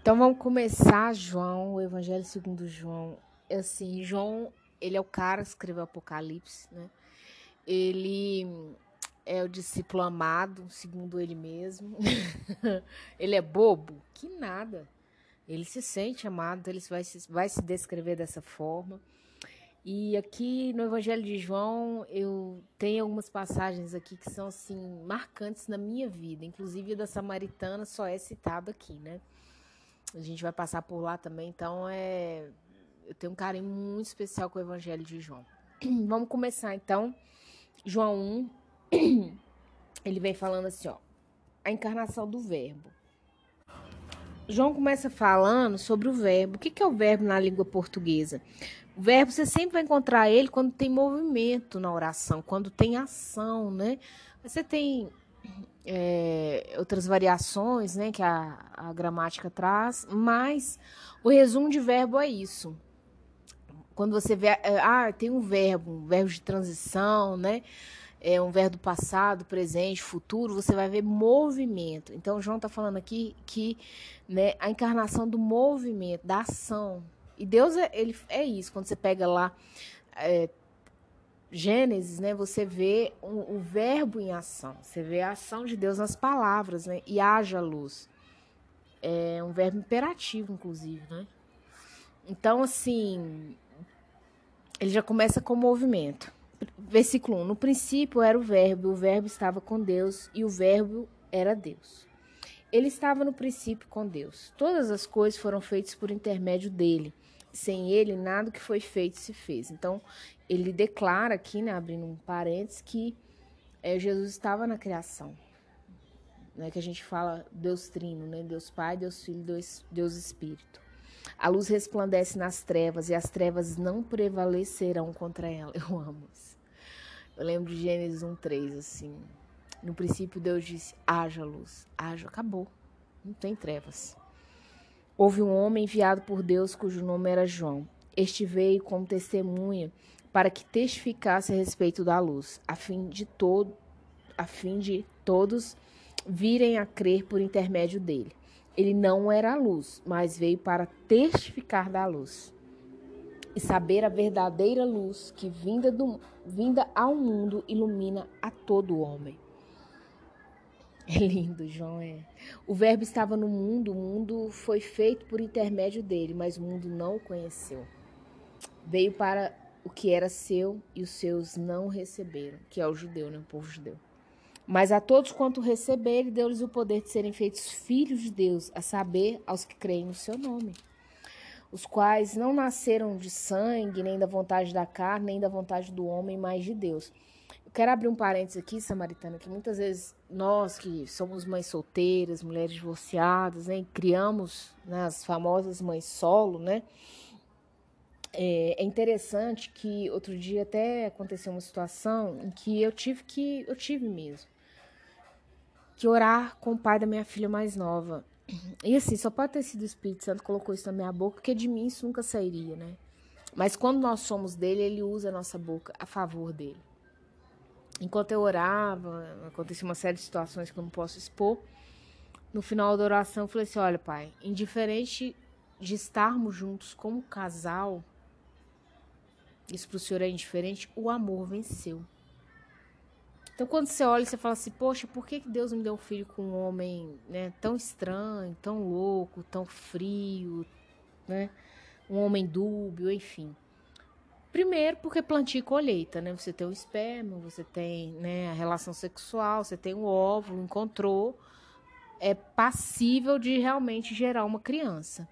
Então vamos começar, João, o Evangelho segundo João. É Assim, João, ele é o cara que escreveu Apocalipse, né? Ele é o discípulo amado, segundo ele mesmo. ele é bobo? Que nada. Ele se sente amado, ele vai se, vai se descrever dessa forma. E aqui no Evangelho de João, eu tenho algumas passagens aqui que são assim marcantes na minha vida, inclusive a da samaritana só é citada aqui, né? A gente vai passar por lá também, então é eu tenho um carinho muito especial com o Evangelho de João. Vamos começar então. João 1, ele vem falando assim, ó, a encarnação do verbo. João começa falando sobre o verbo. O que é o verbo na língua portuguesa? O verbo você sempre vai encontrar ele quando tem movimento na oração, quando tem ação, né? Você tem é, outras variações, né, que a, a gramática traz, mas o resumo de verbo é isso. Quando você vê, é, ah, tem um verbo, um verbo de transição, né? É um verbo passado, presente, futuro, você vai ver movimento. Então, João está falando aqui que né, a encarnação do movimento, da ação. E Deus é, ele, é isso. Quando você pega lá é, Gênesis, né, você vê o um verbo em ação. Você vê a ação de Deus nas palavras, né? E haja luz. É um verbo imperativo, inclusive, né? Então, assim, ele já começa com movimento. Versículo 1. No princípio era o Verbo, o Verbo estava com Deus e o Verbo era Deus. Ele estava no princípio com Deus. Todas as coisas foram feitas por intermédio dele. Sem ele, nada que foi feito se fez. Então, ele declara aqui, né, abrindo um parênteses, que é, Jesus estava na criação. Né, que a gente fala Deus Trino, né, Deus Pai, Deus Filho, Deus, Deus Espírito. A luz resplandece nas trevas e as trevas não prevalecerão contra ela. Eu amo isso. Eu lembro de Gênesis 1:3 assim. No princípio Deus disse: "Haja luz". Haja, acabou. Não tem trevas. Houve um homem enviado por Deus cujo nome era João. Este veio como testemunha para que testificasse a respeito da luz, a fim de a fim de todos virem a crer por intermédio dele. Ele não era a luz, mas veio para testificar da luz e saber a verdadeira luz que vinda, do, vinda ao mundo ilumina a todo homem. É lindo, João. É. O Verbo estava no mundo, o mundo foi feito por intermédio dele, mas o mundo não o conheceu. Veio para o que era seu e os seus não receberam, que é o judeu, né? o povo judeu. Mas a todos quanto receberem, deu-lhes o poder de serem feitos filhos de Deus, a saber, aos que creem no seu nome. Os quais não nasceram de sangue, nem da vontade da carne, nem da vontade do homem, mas de Deus. Eu quero abrir um parênteses aqui, Samaritana, que muitas vezes nós que somos mães solteiras, mulheres divorciadas, né, criamos né, as famosas mães solo, né? É, é, interessante que outro dia até aconteceu uma situação em que eu tive que eu tive mesmo que orar com o pai da minha filha mais nova. E assim, só pode ter sido o Espírito Santo que colocou isso na minha boca, porque de mim isso nunca sairia, né? Mas quando nós somos dele, ele usa a nossa boca a favor dele. Enquanto eu orava, aconteceu uma série de situações que eu não posso expor. No final da oração, eu falei assim: olha, pai, indiferente de estarmos juntos como casal, isso para o senhor é indiferente, o amor venceu. Então, quando você olha, você fala assim: Poxa, por que Deus me deu um filho com um homem né, tão estranho, tão louco, tão frio, né? Um homem dúbio, enfim. Primeiro, porque plantio e colheita, né? Você tem o esperma, você tem né, a relação sexual, você tem o óvulo, encontrou, é passível de realmente gerar uma criança.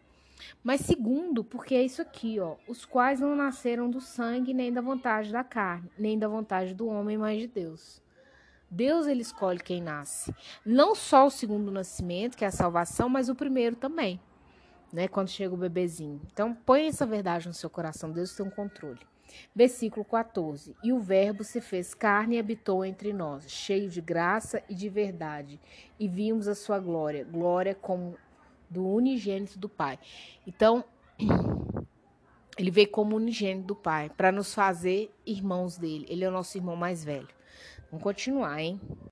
Mas segundo, porque é isso aqui, ó, os quais não nasceram do sangue, nem da vontade da carne, nem da vontade do homem, mas de Deus. Deus ele escolhe quem nasce. Não só o segundo nascimento, que é a salvação, mas o primeiro também, né? Quando chega o bebezinho. Então, põe essa verdade no seu coração, Deus tem um controle. Versículo 14. E o Verbo se fez carne e habitou entre nós, cheio de graça e de verdade, e vimos a sua glória, glória como do unigênito do Pai. Então, ele veio como unigênito do Pai, para nos fazer irmãos dele. Ele é o nosso irmão mais velho. Vamos continuar, hein?